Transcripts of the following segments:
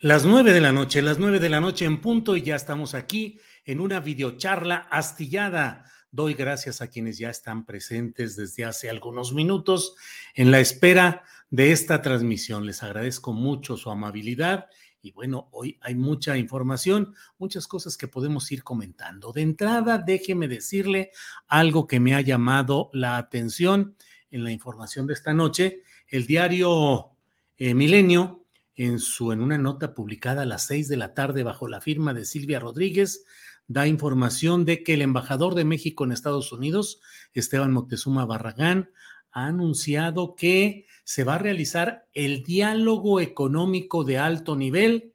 Las nueve de la noche, las nueve de la noche en punto y ya estamos aquí en una videocharla astillada. Doy gracias a quienes ya están presentes desde hace algunos minutos en la espera de esta transmisión. Les agradezco mucho su amabilidad y bueno, hoy hay mucha información, muchas cosas que podemos ir comentando. De entrada, déjeme decirle algo que me ha llamado la atención en la información de esta noche. El diario eh, Milenio en, su, en una nota publicada a las seis de la tarde bajo la firma de Silvia Rodríguez, da información de que el embajador de México en Estados Unidos, Esteban Moctezuma Barragán, ha anunciado que se va a realizar el diálogo económico de alto nivel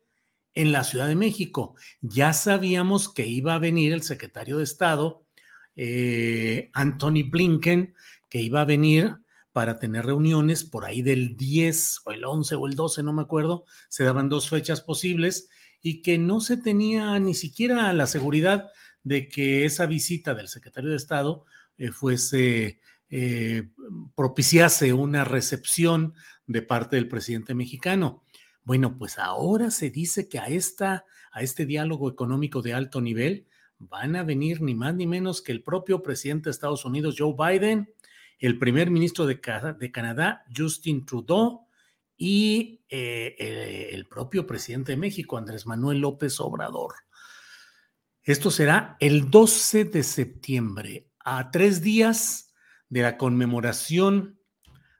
en la Ciudad de México. Ya sabíamos que iba a venir el secretario de Estado, eh, Anthony Blinken, que iba a venir para tener reuniones por ahí del 10 o el 11 o el 12, no me acuerdo, se daban dos fechas posibles y que no se tenía ni siquiera la seguridad de que esa visita del secretario de Estado eh, fuese, eh, propiciase una recepción de parte del presidente mexicano. Bueno, pues ahora se dice que a, esta, a este diálogo económico de alto nivel van a venir ni más ni menos que el propio presidente de Estados Unidos, Joe Biden, el primer ministro de, Canadá, Justin Trudeau, y eh, el propio presidente de México, Andrés Manuel López Obrador. Esto será el 12 de septiembre, a tres días de la conmemoración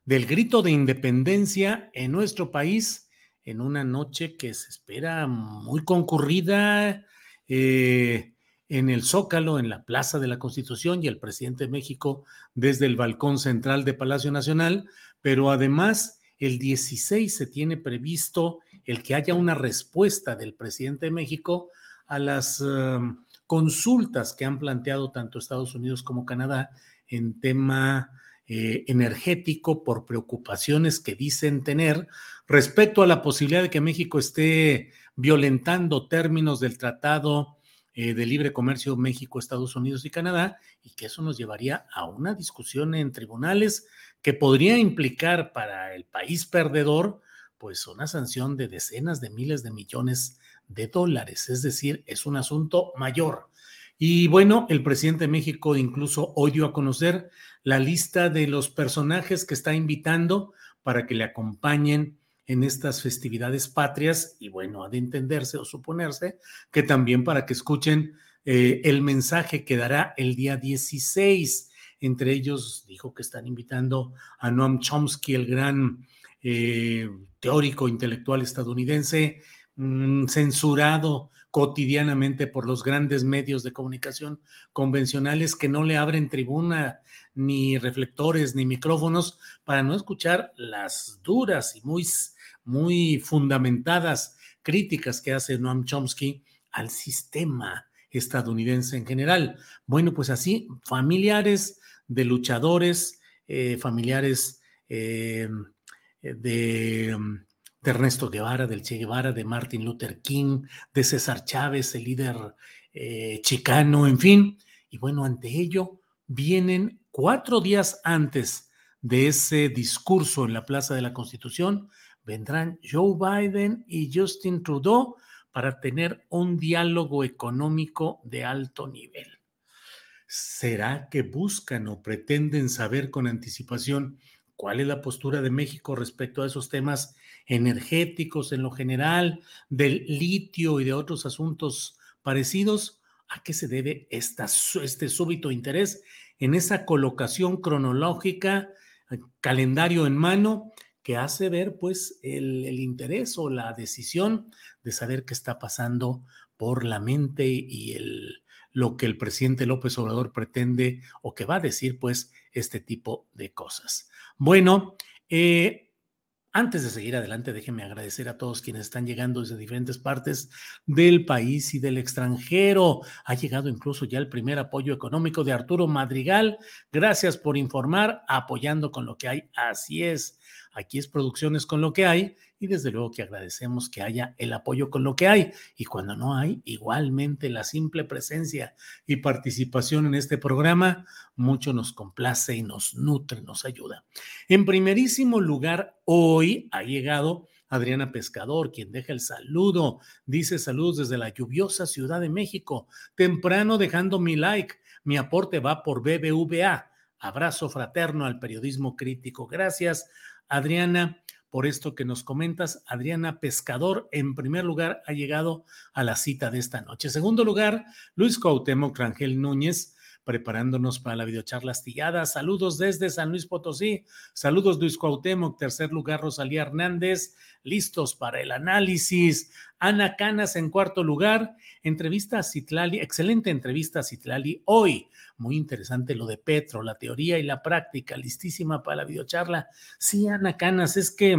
del grito de independencia en nuestro país, en una noche que se espera muy concurrida. Eh, en el Zócalo, en la Plaza de la Constitución y el presidente de México desde el balcón central de Palacio Nacional, pero además el 16 se tiene previsto el que haya una respuesta del presidente de México a las um, consultas que han planteado tanto Estados Unidos como Canadá en tema eh, energético por preocupaciones que dicen tener respecto a la posibilidad de que México esté violentando términos del tratado eh, de libre comercio México, Estados Unidos y Canadá, y que eso nos llevaría a una discusión en tribunales que podría implicar para el país perdedor, pues una sanción de decenas de miles de millones de dólares, es decir, es un asunto mayor. Y bueno, el presidente de México incluso hoy dio a conocer la lista de los personajes que está invitando para que le acompañen en estas festividades patrias y bueno, ha de entenderse o suponerse que también para que escuchen eh, el mensaje que dará el día 16. Entre ellos dijo que están invitando a Noam Chomsky, el gran eh, teórico intelectual estadounidense, mm, censurado cotidianamente por los grandes medios de comunicación convencionales que no le abren tribuna ni reflectores ni micrófonos para no escuchar las duras y muy muy fundamentadas críticas que hace Noam Chomsky al sistema estadounidense en general. Bueno, pues así, familiares de luchadores, eh, familiares eh, de, Ernesto Guevara, del Che Guevara, de Martin Luther King, de César Chávez, el líder eh, chicano, en fin. Y bueno, ante ello vienen cuatro días antes de ese discurso en la Plaza de la Constitución, vendrán Joe Biden y Justin Trudeau para tener un diálogo económico de alto nivel. ¿Será que buscan o pretenden saber con anticipación cuál es la postura de México respecto a esos temas energéticos en lo general, del litio y de otros asuntos parecidos? ¿A qué se debe esta, este súbito interés en esa colocación cronológica, eh, calendario en mano, que hace ver pues el, interés o la decisión de saber qué está pasando por la mente y el, lo que el presidente López Obrador pretende o que va a decir pues este tipo de cosas. Bueno, eh, antes de seguir adelante, déjenme agradecer a todos quienes están llegando desde diferentes partes del país y del extranjero. Ha llegado incluso ya el primer apoyo económico de Arturo Madrigal. Gracias por informar, apoyando con lo que hay. Así es. Aquí es Producciones con lo que hay y desde luego que agradecemos que haya el apoyo con lo que hay y cuando no hay, igualmente la simple presencia y participación en este programa mucho nos complace y nos nutre, nos ayuda. En primerísimo lugar, hoy ha llegado Adriana Pescador, quien deja el saludo, dice saludos desde la lluviosa Ciudad de México, temprano dejando mi like, mi aporte va por BBVA. Abrazo fraterno al periodismo crítico. Gracias Adriana, por esto que nos comentas. Adriana Pescador, en primer lugar, ha llegado a la cita de esta noche. En segundo lugar, Luis Cuauhtémoc Rangel Núñez, preparándonos para la videocharla astillada. Saludos desde San Luis Potosí. Saludos Luis Cuauhtémoc. Tercer lugar, Rosalía Hernández. Listos para el análisis. Ana Canas en cuarto lugar. Entrevista a Citlali. Excelente entrevista a Citlali hoy. Muy interesante lo de Petro, la teoría y la práctica. Listísima para la videocharla. Sí, Ana Canas, es que...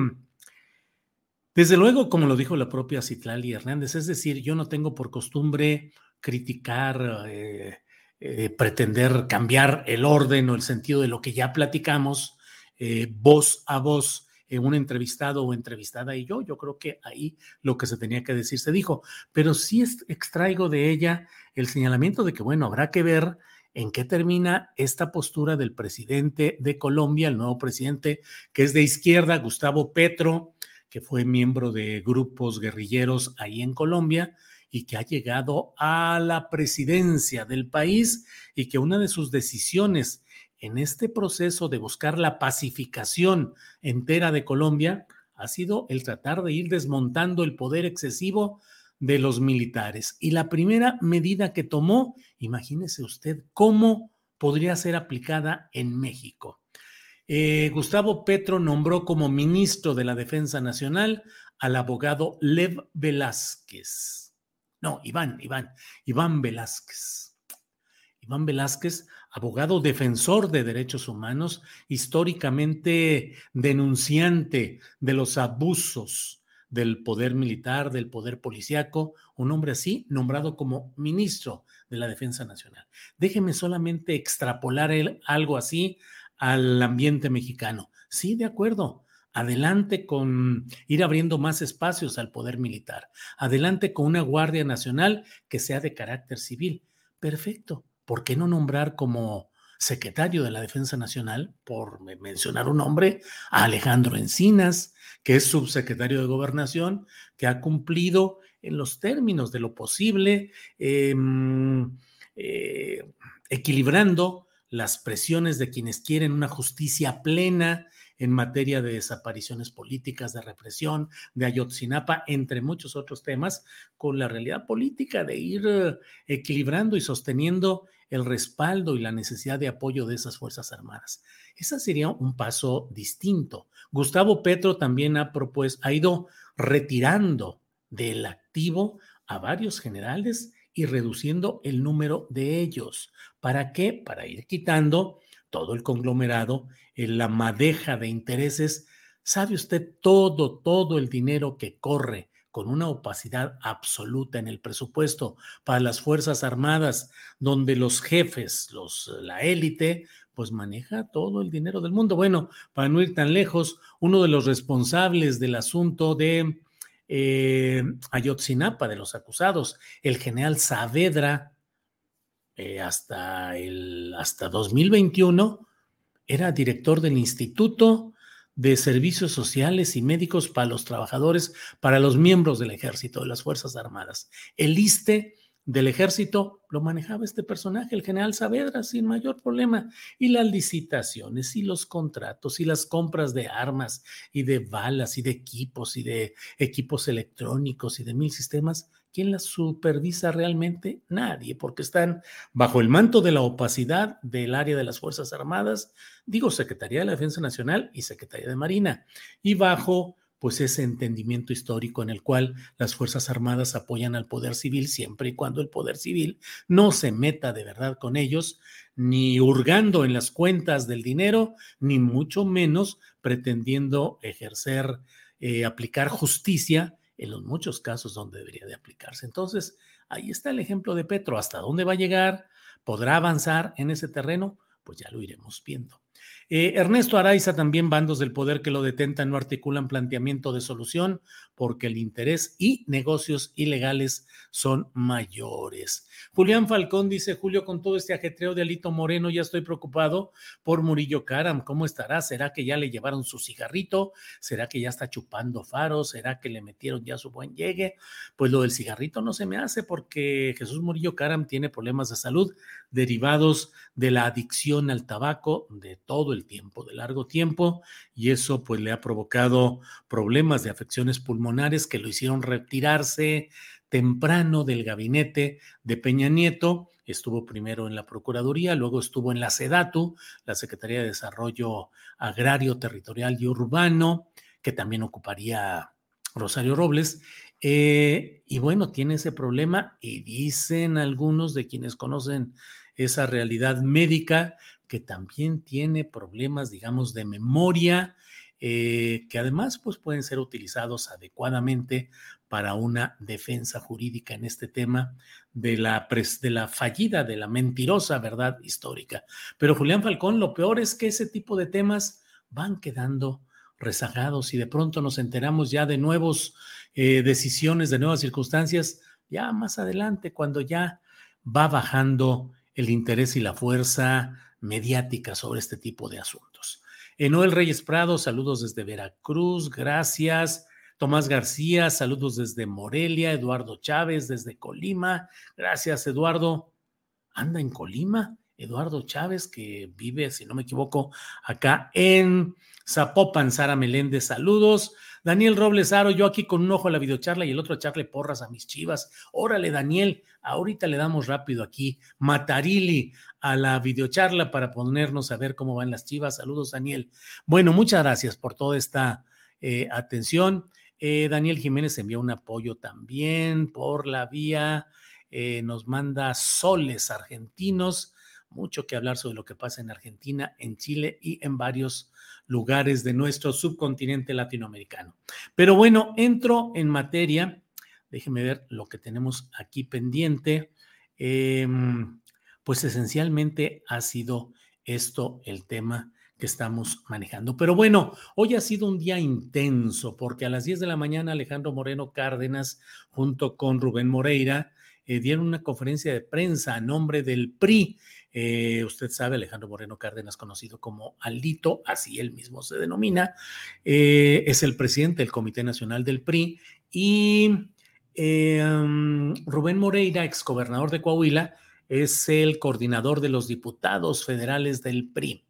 Desde luego, como lo dijo la propia Citlali Hernández, es decir, yo no tengo por costumbre criticar, eh, eh, pretender cambiar el orden o el sentido de lo que ya platicamos eh, voz a voz en un entrevistado o entrevistada y yo. Yo creo que ahí lo que se tenía que decir se dijo, pero sí extraigo de ella el señalamiento de que, bueno, habrá que ver en qué termina esta postura del presidente de Colombia, el nuevo presidente que es de izquierda, Gustavo Petro, que fue miembro de grupos guerrilleros ahí en Colombia y que ha llegado a la presidencia del país y que una de sus decisiones en este proceso de buscar la pacificación entera de Colombia ha sido el tratar de ir desmontando el poder excesivo de los militares. Y la primera medida que tomó, imagínese usted cómo podría ser aplicada en México. Eh, Gustavo Petro nombró como ministro de la Defensa Nacional al abogado Lev Velázquez. No, Iván, Iván, Iván Velázquez. Iván Velázquez, abogado defensor de derechos humanos, históricamente denunciante de los abusos del poder militar, del poder policiaco, un hombre así nombrado como ministro de la Defensa Nacional. Déjeme solamente extrapolar algo así al ambiente mexicano. Sí, de acuerdo adelante con ir abriendo más espacios al poder militar, adelante con una Guardia Nacional que sea de carácter civil. Perfecto. ¿Por qué no nombrar como secretario de la Defensa Nacional, por mencionar un nombre, a Alejandro Encinas, que es subsecretario de Gobernación, que ha cumplido en los términos de lo posible, em, eh, equilibrando las presiones de quienes quieren una justicia plena, en materia de desapariciones políticas, de represión, de Ayotzinapa, entre muchos otros temas, con la realidad política de ir eh, equilibrando y sosteniendo el respaldo y la necesidad de apoyo de esas Fuerzas Armadas. Ese sería un paso distinto. Gustavo Petro también ha propuesto, ha ido retirando del activo a varios generales y reduciendo el número de ellos. ¿Para qué? Para ir quitando todo el conglomerado, en la madeja de intereses, sabe usted todo, todo el dinero que corre con una opacidad absoluta en el presupuesto para las Fuerzas Armadas, donde los jefes, los, la élite, pues maneja todo el dinero del mundo. Bueno, para no ir tan lejos, uno de los responsables del asunto de eh, Ayotzinapa, de los acusados, el general Saavedra, eh, hasta, el, hasta 2021 era director del Instituto de Servicios Sociales y Médicos para los Trabajadores, para los miembros del Ejército, de las Fuerzas Armadas. El ISTE del ejército lo manejaba este personaje, el general Saavedra, sin mayor problema. Y las licitaciones y los contratos y las compras de armas y de balas y de equipos y de equipos electrónicos y de mil sistemas, ¿quién las supervisa realmente? Nadie, porque están bajo el manto de la opacidad del área de las Fuerzas Armadas, digo Secretaría de la Defensa Nacional y Secretaría de Marina, y bajo pues ese entendimiento histórico en el cual las Fuerzas Armadas apoyan al poder civil siempre y cuando el poder civil no se meta de verdad con ellos, ni hurgando en las cuentas del dinero, ni mucho menos pretendiendo ejercer, eh, aplicar justicia en los muchos casos donde debería de aplicarse. Entonces, ahí está el ejemplo de Petro. ¿Hasta dónde va a llegar? ¿Podrá avanzar en ese terreno? Pues ya lo iremos viendo. Eh, Ernesto Araiza, también bandos del poder que lo detentan no articulan planteamiento de solución porque el interés y negocios ilegales son mayores. Julián Falcón dice, Julio, con todo este ajetreo de Alito Moreno, ya estoy preocupado por Murillo Caram. ¿Cómo estará? ¿Será que ya le llevaron su cigarrito? ¿Será que ya está chupando faros? ¿Será que le metieron ya su buen llegue? Pues lo del cigarrito no se me hace porque Jesús Murillo Caram tiene problemas de salud derivados de la adicción al tabaco de todo el tiempo, de largo tiempo, y eso pues le ha provocado problemas de afecciones pulmonares que lo hicieron retirarse temprano del gabinete de Peña Nieto. Estuvo primero en la Procuraduría, luego estuvo en la SEDATU, la Secretaría de Desarrollo Agrario, Territorial y Urbano, que también ocuparía Rosario Robles. Eh, y bueno, tiene ese problema y dicen algunos de quienes conocen esa realidad médica que también tiene problemas, digamos, de memoria, eh, que además pues, pueden ser utilizados adecuadamente para una defensa jurídica en este tema de la, de la fallida, de la mentirosa verdad histórica. Pero Julián Falcón, lo peor es que ese tipo de temas van quedando rezagados y de pronto nos enteramos ya de nuevas eh, decisiones, de nuevas circunstancias, ya más adelante, cuando ya va bajando el interés y la fuerza mediática sobre este tipo de asuntos. Enoel Reyes Prado, saludos desde Veracruz, gracias. Tomás García, saludos desde Morelia. Eduardo Chávez, desde Colima. Gracias, Eduardo. Anda en Colima. Eduardo Chávez, que vive, si no me equivoco, acá en Zapopan, Sara Meléndez, saludos. Daniel Robles Aro, yo aquí con un ojo a la videocharla y el otro a echarle porras a mis chivas. Órale, Daniel, ahorita le damos rápido aquí, Matarili, a la videocharla para ponernos a ver cómo van las chivas. Saludos, Daniel. Bueno, muchas gracias por toda esta eh, atención. Eh, Daniel Jiménez envió un apoyo también por la vía, eh, nos manda soles argentinos, mucho que hablar sobre lo que pasa en Argentina, en Chile y en varios lugares de nuestro subcontinente latinoamericano. Pero bueno, entro en materia. Déjeme ver lo que tenemos aquí pendiente. Em, pues esencialmente ha sido esto el tema que estamos manejando. Pero bueno, hoy ha sido un día intenso porque a las 10 de la mañana Alejandro Moreno Cárdenas junto con Rubén Moreira eh, dieron una conferencia de prensa a nombre del PRI eh, usted sabe, Alejandro Moreno Cárdenas, conocido como Alito, así él mismo se denomina, eh, es el presidente del Comité Nacional del PRI y eh, um, Rubén Moreira, exgobernador de Coahuila, es el coordinador de los diputados federales del PRI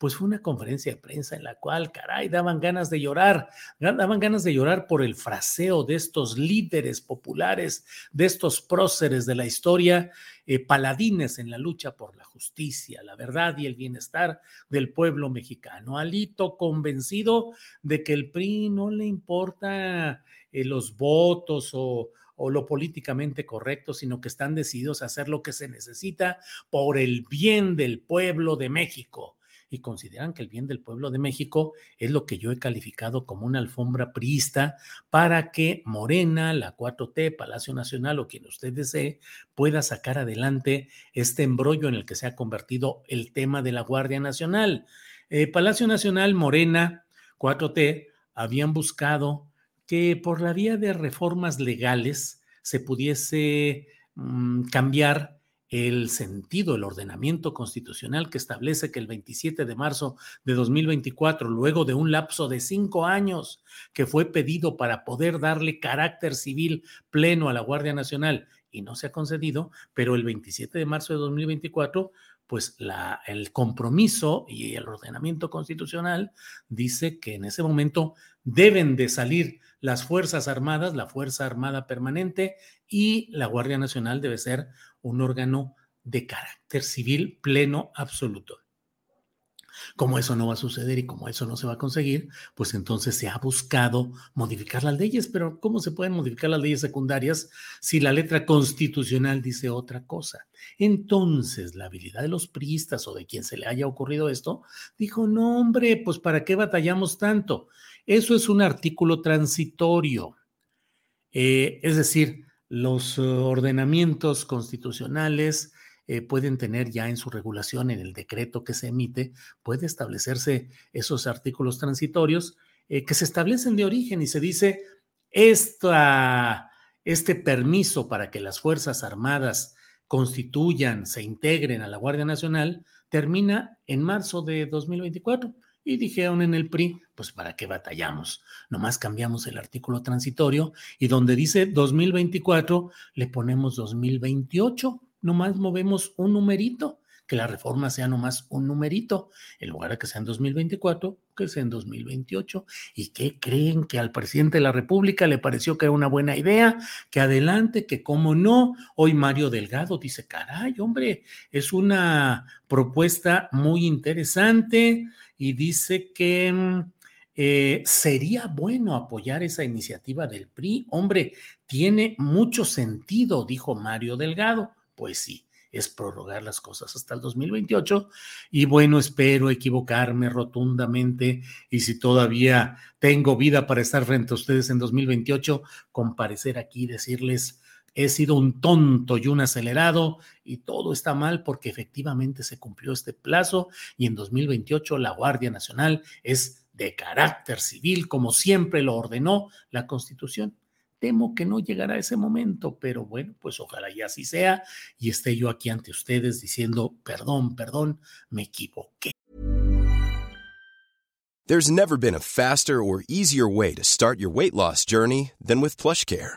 pues fue una conferencia de prensa en la cual, caray, daban ganas de llorar, daban ganas de llorar por el fraseo de estos líderes populares, de estos próceres de la historia, eh, paladines en la lucha por la justicia, la verdad y el bienestar del pueblo mexicano. Alito convencido de que el PRI no le importa eh, los votos o, o lo políticamente correcto, sino que están decididos a hacer lo que se necesita por el bien del pueblo de México y consideran que el bien del pueblo de México es lo que yo he calificado como una alfombra priista para que Morena, la 4T, Palacio Nacional o quien usted desee pueda sacar adelante este embrollo en el que se ha convertido el tema de la Guardia Nacional. Eh, Palacio Nacional, Morena, 4T habían buscado que por la vía de reformas legales se pudiese mm, cambiar el sentido, el ordenamiento constitucional que establece que el 27 de marzo de 2024, luego de un lapso de cinco años que fue pedido para poder darle carácter civil pleno a la Guardia Nacional y no se ha concedido, pero el 27 de marzo de 2024 pues la, el compromiso y el ordenamiento constitucional dice que en ese momento deben de salir las Fuerzas Armadas, la Fuerza Armada Permanente y la Guardia Nacional debe ser un órgano de carácter civil pleno absoluto. Como eso no va a suceder y como eso no se va a conseguir, pues entonces se ha buscado modificar las leyes, pero ¿cómo se pueden modificar las leyes secundarias si la letra constitucional dice otra cosa? Entonces, la habilidad de los priistas o de quien se le haya ocurrido esto, dijo, no hombre, pues ¿para qué batallamos tanto? Eso es un artículo transitorio. Eh, es decir, los eh, ordenamientos constitucionales eh, pueden tener ya en su regulación, en el decreto que se emite, puede establecerse esos artículos transitorios eh, que se establecen de origen y se dice, esta, este permiso para que las Fuerzas Armadas constituyan, se integren a la Guardia Nacional, termina en marzo de 2024. Y dijeron en el PRI, pues ¿para qué batallamos? Nomás cambiamos el artículo transitorio y donde dice 2024 le ponemos 2028, nomás movemos un numerito, que la reforma sea nomás un numerito, en lugar de que sea en 2024, que sea en 2028. ¿Y qué creen que al presidente de la República le pareció que era una buena idea? Que adelante, que cómo no. Hoy Mario Delgado dice, caray, hombre, es una propuesta muy interesante y dice que mm, eh, sería bueno apoyar esa iniciativa del PRI. Hombre, tiene mucho sentido, dijo Mario Delgado. Pues sí, es prorrogar las cosas hasta el 2028. Y bueno, espero equivocarme rotundamente y si todavía tengo vida para estar frente a ustedes en 2028, comparecer aquí y decirles he sido un tonto y un acelerado y todo está mal porque efectivamente se cumplió este plazo y en 2028 la Guardia Nacional es de carácter civil como siempre lo ordenó la Constitución. Temo que no llegará ese momento, pero bueno, pues ojalá ya así sea y esté yo aquí ante ustedes diciendo, perdón, perdón, me equivoqué. There's never been a faster or easier way to start your weight loss journey than with PlushCare.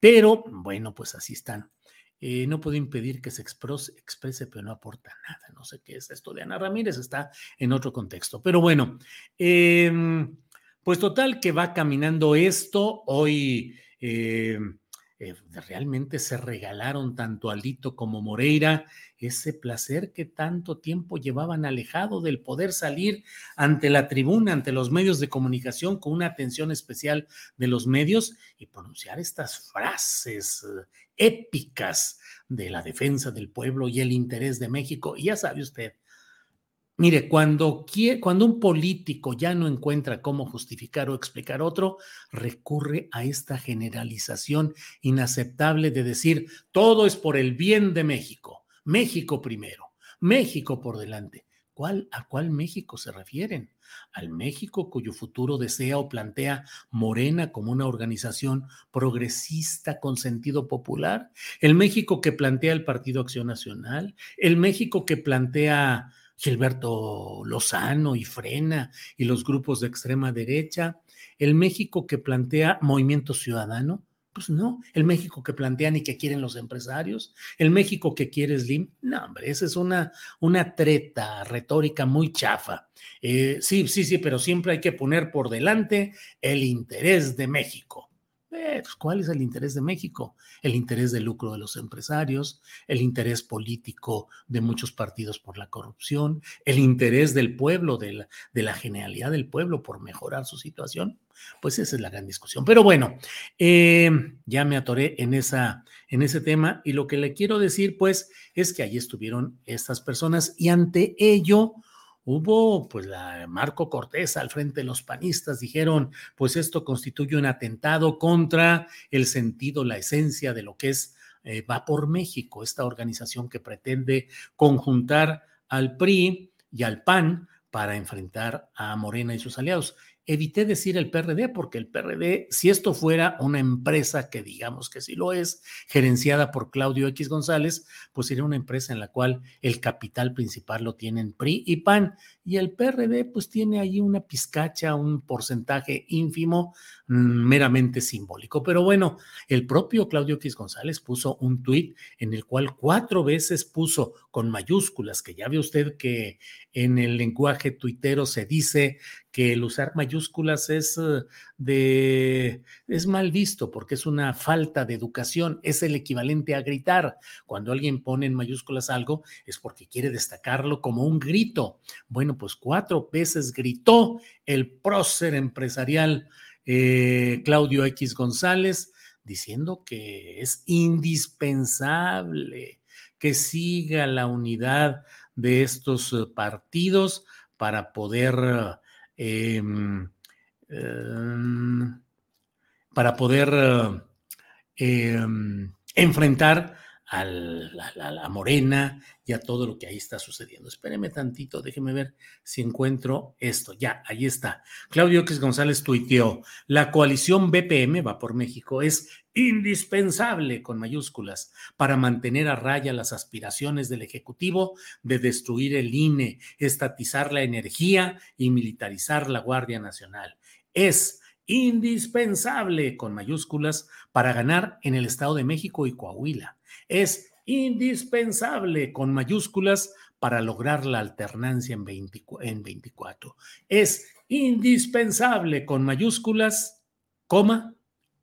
Pero bueno, pues así están. Eh, no puedo impedir que se exprese, pero no aporta nada. No sé qué es esto de Ana Ramírez, está en otro contexto. Pero bueno, eh, pues total que va caminando esto. Hoy eh, eh, realmente se regalaron tanto Alito como Moreira ese placer que tanto tiempo llevaban alejado del poder salir ante la tribuna, ante los medios de comunicación con una atención especial de los medios y pronunciar estas frases eh, épicas de la defensa del pueblo y el interés de México. Y ya sabe usted, Mire, cuando, cuando un político ya no encuentra cómo justificar o explicar otro, recurre a esta generalización inaceptable de decir, todo es por el bien de México, México primero, México por delante. ¿Cuál, ¿A cuál México se refieren? ¿Al México cuyo futuro desea o plantea Morena como una organización progresista con sentido popular? ¿El México que plantea el Partido Acción Nacional? ¿El México que plantea Gilberto Lozano y Frena y los grupos de extrema derecha, el México que plantea Movimiento Ciudadano, Pues no, el México que plantean y que quieren los empresarios, el México que quiere Slim, no, hombre, esa es una, una treta retórica muy chafa. Eh, sí, sí, sí, pero siempre hay que poner por delante el interés de México. Eh, pues, ¿Cuál es el interés de México? El interés del lucro de los empresarios, el interés político de muchos partidos por la corrupción, el interés del pueblo, de la, de la genialidad del pueblo por mejorar su situación. Pues esa es la gran discusión. Pero bueno, eh, ya me atoré en, esa, en ese tema y lo que le quiero decir, pues, es que allí estuvieron estas personas y ante ello hubo, pues, la Marco Cortés al frente de los panistas, dijeron, pues esto constituye un atentado contra el sentido, la esencia de lo que es eh, Va por México, esta organización que pretende conjuntar al PRI y al PAN para enfrentar a Morena y sus aliados. Evité decir el PRD porque el PRD, si esto fuera una empresa que digamos que sí lo es, gerenciada por Claudio X González, pues sería una empresa en la cual el capital principal lo tienen PRI y PAN. Y el PRD pues tiene ahí una pizcacha, un porcentaje ínfimo, mm, meramente simbólico. Pero bueno, el propio Claudio X González puso un tuit en el cual cuatro veces puso con mayúsculas, que ya ve usted que en el lenguaje tuitero se dice que el usar mayúsculas es eh, de es mal visto porque es una falta de educación, es el equivalente a gritar. Cuando alguien pone en mayúsculas algo es porque quiere destacarlo como un grito. Bueno, pues cuatro veces gritó el prócer empresarial eh, Claudio X González diciendo que es indispensable que siga la unidad de estos eh, partidos para poder Em, em, para poder em, enfrentar a morena y a todo lo que ahí está sucediendo. Espéreme tantito, déjeme ver si encuentro esto. Ya, ahí está. Claudio X González tuiteó, la coalición BPM, va por México, es indispensable con mayúsculas para mantener a raya las aspiraciones del Ejecutivo de destruir el INE, estatizar la energía y militarizar la Guardia Nacional. Es indispensable con mayúsculas para ganar en el Estado de México y Coahuila es indispensable con mayúsculas para lograr la alternancia en, 24. Es indispensable con mayúsculas, coma,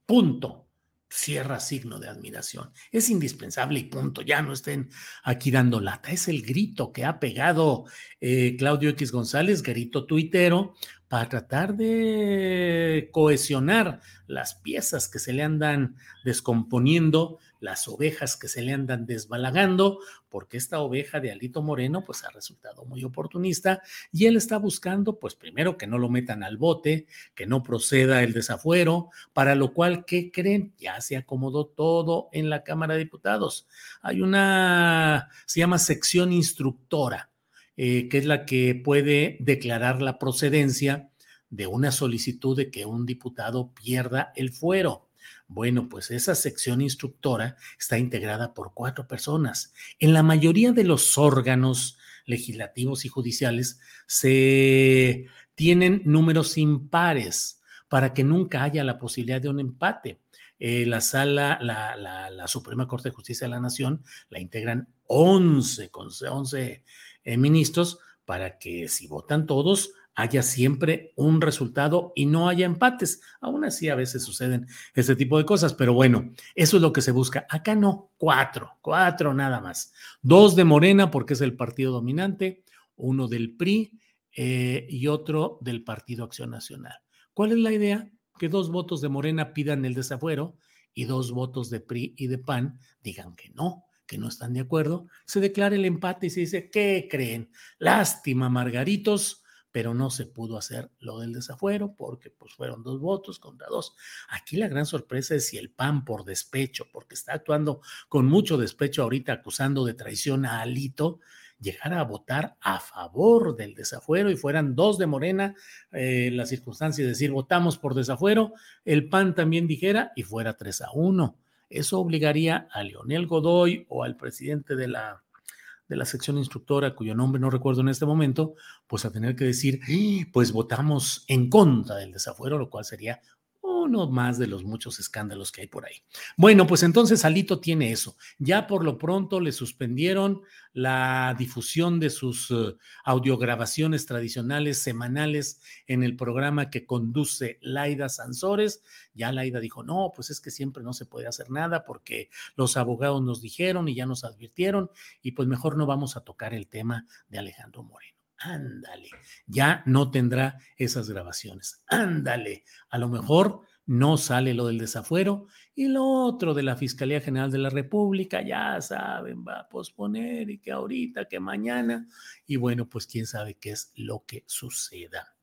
punto. Cierra signo de admiración. Es indispensable y punto. Ya no estén aquí dando lata. Es el grito que ha pegado eh, Claudio X González, grito tuitero, para tratar de cohesionar las piezas que se le andan descomponiendo las ovejas que se le andan desbalagando, porque esta oveja de Alito Moreno pues ha resultado muy oportunista y él está buscando pues primero que no lo metan al bote, que no proceda el desafuero, para lo cual, ¿qué creen? Ya se acomodó todo en la Cámara de Diputados. Hay una, se llama sección instructora, eh, que es la que puede declarar la procedencia de una solicitud de que un diputado pierda el fuero. Bueno, pues esa sección instructora está integrada por cuatro personas. En la mayoría de los órganos legislativos y judiciales se tienen números impares para que nunca haya la posibilidad de un empate. Eh, la sala, la, Suprema Corte de Justicia de la Nación la integran 11, 11 eh, ministros para que si votan todos, haya siempre un resultado y no haya empates. Aún así, a veces suceden este tipo de cosas, pero bueno, eso es lo que se busca. Acá no, cuatro, cuatro nada más. Dos de Morena, porque es el partido dominante, uno del PRI eh, y otro del Partido Acción Nacional. ¿Cuál es la idea? Que dos votos de Morena pidan el desafuero y dos votos de PRI y de PAN digan que no, que no están de acuerdo. Se declara el empate y se dice, ¿qué creen? Lástima, Margaritos pero no se pudo hacer lo del desafuero porque pues fueron dos votos contra dos. Aquí la gran sorpresa es si el PAN por despecho, porque está actuando con mucho despecho ahorita acusando de traición a Alito, llegara a votar a favor del desafuero y fueran dos de Morena, eh, la circunstancia de decir votamos por desafuero, el PAN también dijera y fuera tres a uno. Eso obligaría a Leonel Godoy o al presidente de la de la sección instructora, cuyo nombre no recuerdo en este momento, pues a tener que decir, pues votamos en contra del desafuero, lo cual sería uno más de los muchos escándalos que hay por ahí. Bueno, pues entonces Alito tiene eso. Ya por lo pronto le suspendieron la difusión de sus uh, audiograbaciones tradicionales semanales en el programa que conduce Laida Sansores. Ya Laida dijo, no, pues es que siempre no se puede hacer nada porque los abogados nos dijeron y ya nos advirtieron y pues mejor no vamos a tocar el tema de Alejandro Moreno. Ándale, ya no tendrá esas grabaciones. Ándale, a lo mejor no sale lo del desafuero y lo otro de la Fiscalía General de la República, ya saben, va a posponer y que ahorita, que mañana, y bueno, pues quién sabe qué es lo que suceda.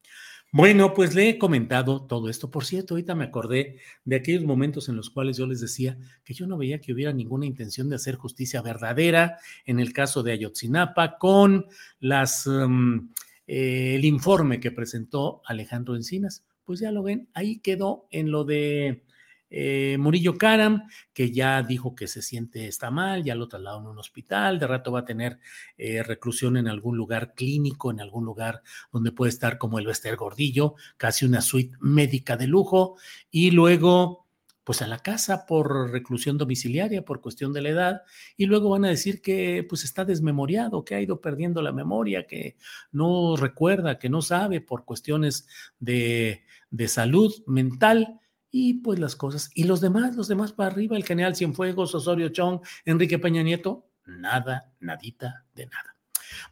Bueno, pues le he comentado todo esto. Por cierto, ahorita me acordé de aquellos momentos en los cuales yo les decía que yo no veía que hubiera ninguna intención de hacer justicia verdadera en el caso de Ayotzinapa con las, um, eh, el informe que presentó Alejandro Encinas. Pues ya lo ven, ahí quedó en lo de eh, Murillo Karam, que ya dijo que se siente, está mal, ya lo trasladaron a un hospital, de rato va a tener eh, reclusión en algún lugar clínico, en algún lugar donde puede estar como el Bester Gordillo, casi una suite médica de lujo, y luego pues a la casa por reclusión domiciliaria, por cuestión de la edad, y luego van a decir que pues está desmemoriado, que ha ido perdiendo la memoria, que no recuerda, que no sabe por cuestiones de, de salud mental, y pues las cosas. Y los demás, los demás para arriba, el general Cienfuegos, Osorio Chong, Enrique Peña Nieto, nada, nadita de nada.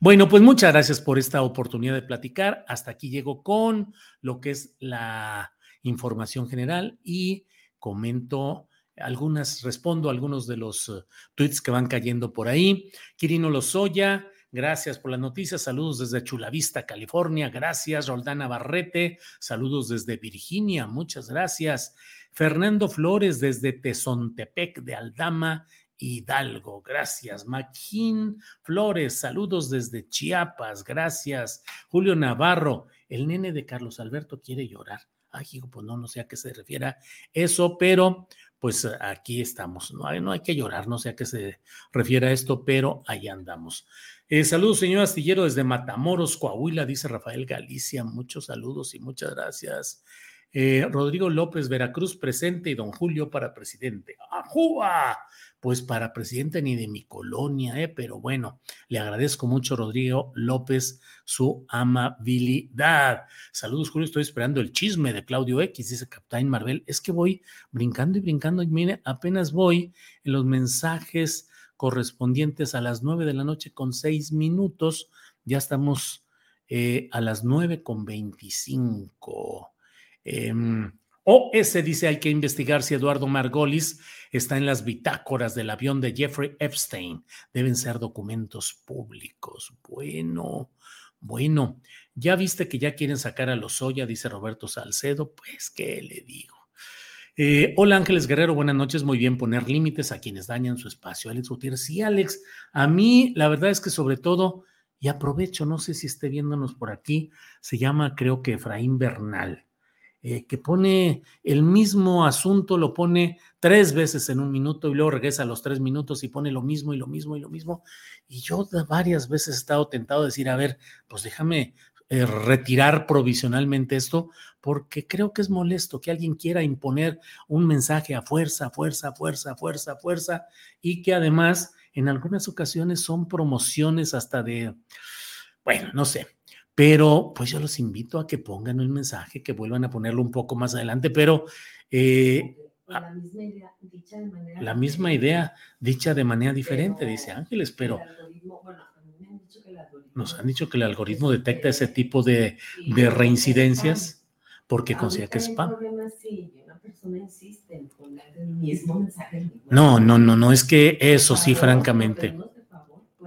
Bueno, pues muchas gracias por esta oportunidad de platicar. Hasta aquí llego con lo que es la información general y comento algunas, respondo a algunos de los uh, tweets que van cayendo por ahí. Quirino Lozoya, Gracias por las noticias. Saludos desde Chulavista, California. Gracias, Roldana Barrete. Saludos desde Virginia. Muchas gracias. Fernando Flores desde Tezontepec de Aldama, Hidalgo. Gracias. Maquín Flores, saludos desde Chiapas. Gracias. Julio Navarro, el nene de Carlos Alberto quiere llorar. Ay, pues no, no sé a qué se refiera eso, pero pues aquí estamos. No hay, no hay que llorar, no sé a qué se refiere a esto, pero ahí andamos. Eh, saludos, señor Astillero, desde Matamoros, Coahuila, dice Rafael Galicia. Muchos saludos y muchas gracias. Eh, Rodrigo López, Veracruz presente y don Julio para presidente. ¡Ajúa! Pues para presidente ni de mi colonia, ¿eh? pero bueno, le agradezco mucho, Rodrigo López, su amabilidad. Saludos, Julio, estoy esperando el chisme de Claudio X, dice Captain Marvel. Es que voy brincando y brincando, y mire, apenas voy en los mensajes correspondientes a las nueve de la noche con seis minutos. Ya estamos eh, a las nueve con veinticinco. Eh, o ese dice hay que investigar si Eduardo Margolis está en las bitácoras del avión de Jeffrey Epstein. Deben ser documentos públicos. Bueno, bueno. Ya viste que ya quieren sacar a los Lozoya, dice Roberto Salcedo. Pues, ¿qué le digo? Eh, hola Ángeles Guerrero, buenas noches. Muy bien, poner límites a quienes dañan su espacio. Alex Gutiérrez, sí, Alex, a mí la verdad es que sobre todo, y aprovecho, no sé si esté viéndonos por aquí, se llama creo que Efraín Bernal, eh, que pone el mismo asunto, lo pone tres veces en un minuto y luego regresa a los tres minutos y pone lo mismo y lo mismo y lo mismo. Y yo varias veces he estado tentado de decir, a ver, pues déjame eh, retirar provisionalmente esto, porque creo que es molesto que alguien quiera imponer un mensaje a fuerza, fuerza, fuerza, fuerza, fuerza, y que además en algunas ocasiones son promociones hasta de, bueno, no sé, pero pues yo los invito a que pongan el mensaje, que vuelvan a ponerlo un poco más adelante, pero... Eh, la misma idea, dicha de manera, la misma idea, dicha de manera diferente, dice Ángeles, pero nos han dicho que el algoritmo detecta ese tipo de, de reincidencias porque considera que es spam. No, no, no, no, es que eso sí, francamente.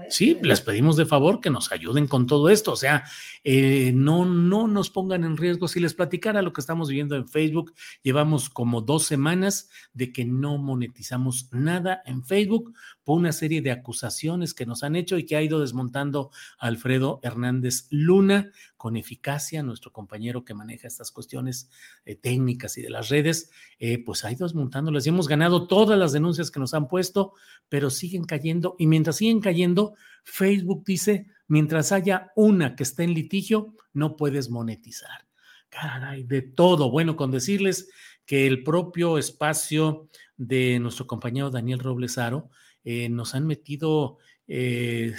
Sí, les pedimos de favor que nos ayuden con todo esto, o sea, eh, no, no nos pongan en riesgo. Si les platicara lo que estamos viendo en Facebook, llevamos como dos semanas de que no monetizamos nada en Facebook por una serie de acusaciones que nos han hecho y que ha ido desmontando Alfredo Hernández Luna con eficacia, nuestro compañero que maneja estas cuestiones eh, técnicas y de las redes, eh, pues ha ido desmontándolas y hemos ganado todas las denuncias que nos han puesto, pero siguen cayendo y mientras siguen cayendo, Facebook dice, mientras haya una que esté en litigio, no puedes monetizar. Caray, de todo. Bueno, con decirles que el propio espacio de nuestro compañero Daniel Roblesaro eh, nos han metido eh,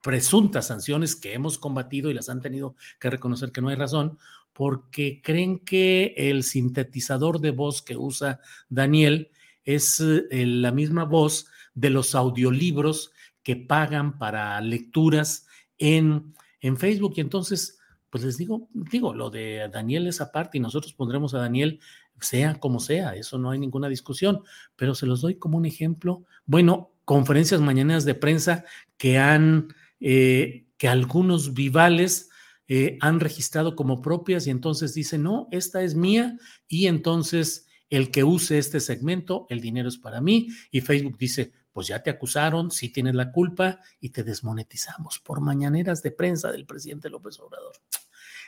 presuntas sanciones que hemos combatido y las han tenido que reconocer que no hay razón, porque creen que el sintetizador de voz que usa Daniel es eh, la misma voz de los audiolibros que pagan para lecturas en, en Facebook. Y entonces, pues les digo, digo, lo de Daniel es aparte y nosotros pondremos a Daniel sea como sea, eso no hay ninguna discusión, pero se los doy como un ejemplo. Bueno, conferencias mañanas de prensa que han, eh, que algunos vivales eh, han registrado como propias y entonces dicen, no, esta es mía y entonces el que use este segmento, el dinero es para mí y Facebook dice, pues ya te acusaron, sí tienes la culpa y te desmonetizamos por mañaneras de prensa del presidente López Obrador.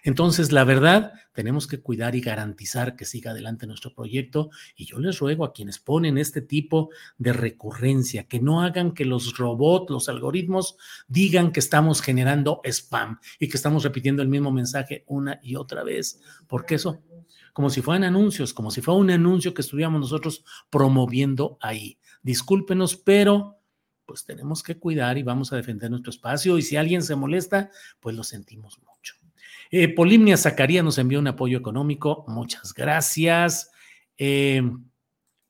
Entonces, la verdad, tenemos que cuidar y garantizar que siga adelante nuestro proyecto y yo les ruego a quienes ponen este tipo de recurrencia que no hagan que los robots, los algoritmos digan que estamos generando spam y que estamos repitiendo el mismo mensaje una y otra vez, porque eso como si fueran anuncios, como si fuera un anuncio que estuviéramos nosotros promoviendo ahí. Discúlpenos, pero pues tenemos que cuidar y vamos a defender nuestro espacio y si alguien se molesta, pues lo sentimos mucho. Eh, Polimnia Zacarías nos envió un apoyo económico. Muchas gracias. Eh,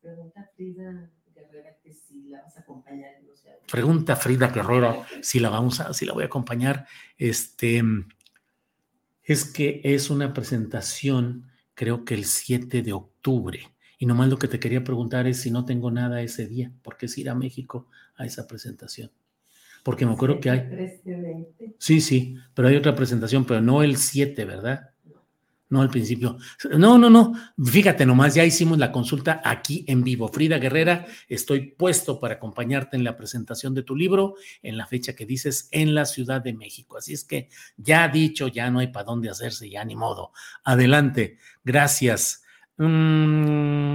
pregunta Frida Guerrera que si la vas a acompañar. Pregunta Frida Guerrero si la vamos a, si la voy a acompañar. Este es que es una presentación, creo que el 7 de octubre. Y nomás lo que te quería preguntar es si no tengo nada ese día, porque es ir a México a esa presentación porque me acuerdo que hay. Sí, sí, pero hay otra presentación, pero no el 7, ¿verdad? No al principio. No, no, no. Fíjate nomás, ya hicimos la consulta aquí en vivo. Frida Guerrera, estoy puesto para acompañarte en la presentación de tu libro en la fecha que dices en la Ciudad de México. Así es que ya dicho, ya no hay para dónde hacerse, ya ni modo. Adelante. Gracias. Mm.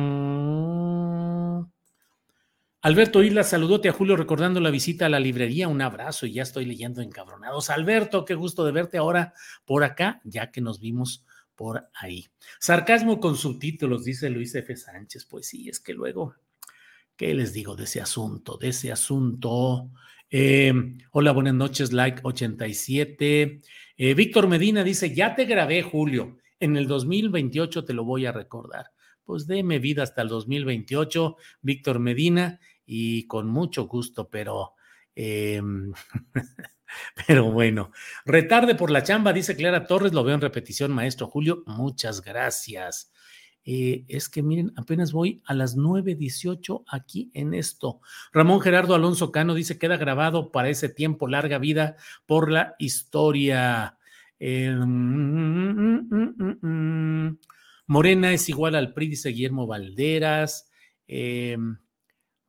Alberto Isla, saludote a Julio recordando la visita a la librería. Un abrazo y ya estoy leyendo encabronados. Alberto, qué gusto de verte ahora por acá, ya que nos vimos por ahí. Sarcasmo con subtítulos, dice Luis F. Sánchez. Pues sí, es que luego, ¿qué les digo de ese asunto? De ese asunto. Eh, hola, buenas noches, like 87. Eh, Víctor Medina dice, ya te grabé, Julio. En el 2028 te lo voy a recordar. Pues déme vida hasta el 2028, Víctor Medina y con mucho gusto, pero... Em, pero bueno, retarde por la chamba, dice Clara Torres, lo veo en repetición, maestro Julio, muchas gracias. Eh, es que miren, apenas voy a las 9.18 aquí en esto. Ramón Gerardo Alonso Cano dice, queda grabado para ese tiempo, larga vida por la historia. Mm, mm, mm, Morena es igual al PRI, dice Guillermo Valderas. Em,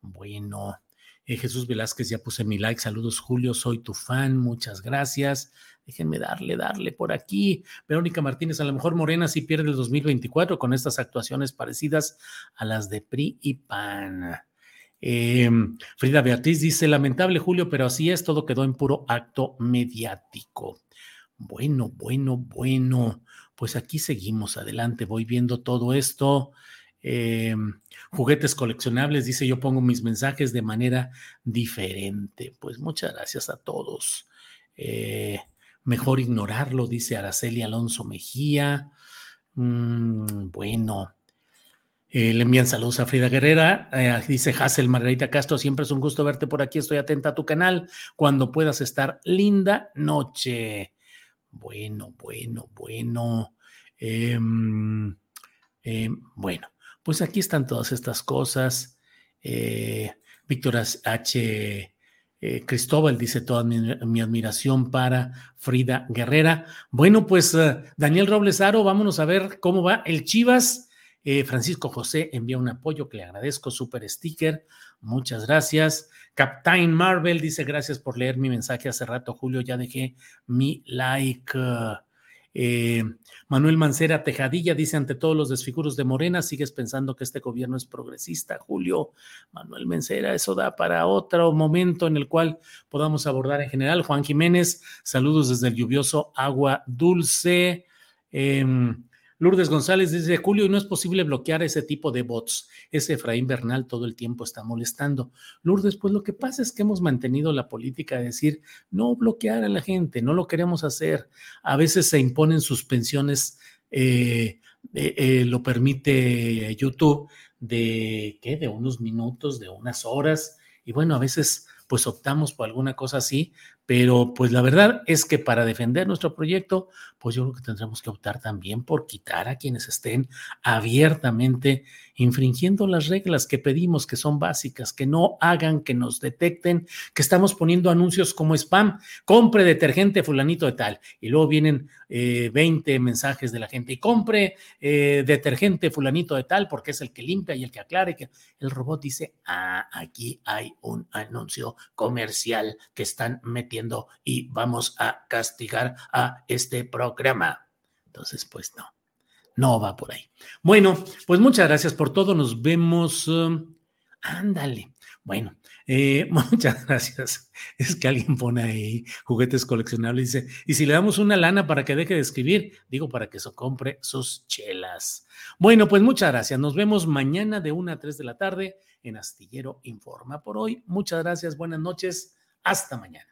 bueno, eh, Jesús Velázquez, ya puse mi like. Saludos, Julio, soy tu fan. Muchas gracias. Déjenme darle, darle por aquí. Verónica Martínez, a lo mejor Morena sí pierde el 2024 con estas actuaciones parecidas a las de PRI y PAN. Em, Frida Beatriz dice, lamentable Julio, pero así es, todo quedó en puro acto mediático. Bueno, bueno, bueno, pues aquí seguimos adelante, voy viendo todo esto. Em, juguetes coleccionables, dice yo pongo mis mensajes de manera diferente. Pues muchas gracias a todos. Eh, mejor ignorarlo, dice Araceli Alonso Mejía. Mm, bueno, eh, le envían saludos a Frida Guerrera. Eh, dice Hazel Margarita Castro, siempre es un gusto verte por aquí. Estoy atenta a tu canal. Cuando puedas estar, linda noche. Bueno, bueno, bueno. Em, em, bueno, pues aquí están todas estas cosas. Eh, Víctor H. Eh, Cristóbal dice toda mi, admiración para Frida Guerrera. Bueno, pues eh, Daniel Robles Aro, vámonos a ver cómo va el Chivas. Francisco José envía un apoyo que le agradezco, super sticker. Muchas gracias. Captain Marvel dice gracias por leer mi mensaje hace rato, Julio. Ya dejé mi like. Eh, Manuel Mancera Tejadilla dice, ante todos los desfiguros de Morena, sigues pensando que este gobierno es progresista, Julio. Manuel Mancera, eso da para otro momento en el cual podamos abordar en general. Juan Jiménez, saludos desde el lluvioso Agua Dulce. Em, Lourdes González dice, Julio, no es posible bloquear ese tipo de bots. Ese Efraín Bernal todo el tiempo está molestando. Lourdes, pues lo que pasa es que hemos mantenido la política de decir, no bloquear a la gente, no lo queremos hacer. A veces se imponen suspensiones, eh, eh, eh, lo permite YouTube, de, ¿qué? De unos minutos, de unas horas. Y bueno, a veces pues optamos por alguna cosa así, pero pues la verdad es que para defender nuestro proyecto, pues yo creo que tendremos que optar también por quitar a quienes estén abiertamente infringiendo las reglas que pedimos, que son básicas, que no hagan que nos detecten, que estamos poniendo anuncios como spam, compre detergente fulanito de tal, y luego vienen 20 eh, mensajes de la gente, y compre eh, detergente fulanito de tal, porque es el que limpia y el que aclare, que el robot dice, ah, aquí hay un anuncio comercial que están metiendo y vamos a castigar a este programa. Entonces, pues no no va por ahí. Bueno, pues muchas gracias por todo. Nos vemos. Um, ándale. Bueno, eh, muchas gracias. Es que alguien pone ahí juguetes coleccionables y dice, y si le damos una lana para que deje de escribir, digo para que se compre sus chelas. Bueno, pues muchas gracias. Nos vemos mañana de 1 a 3 de la tarde en Astillero Informa. Por hoy, muchas gracias, buenas noches, hasta mañana.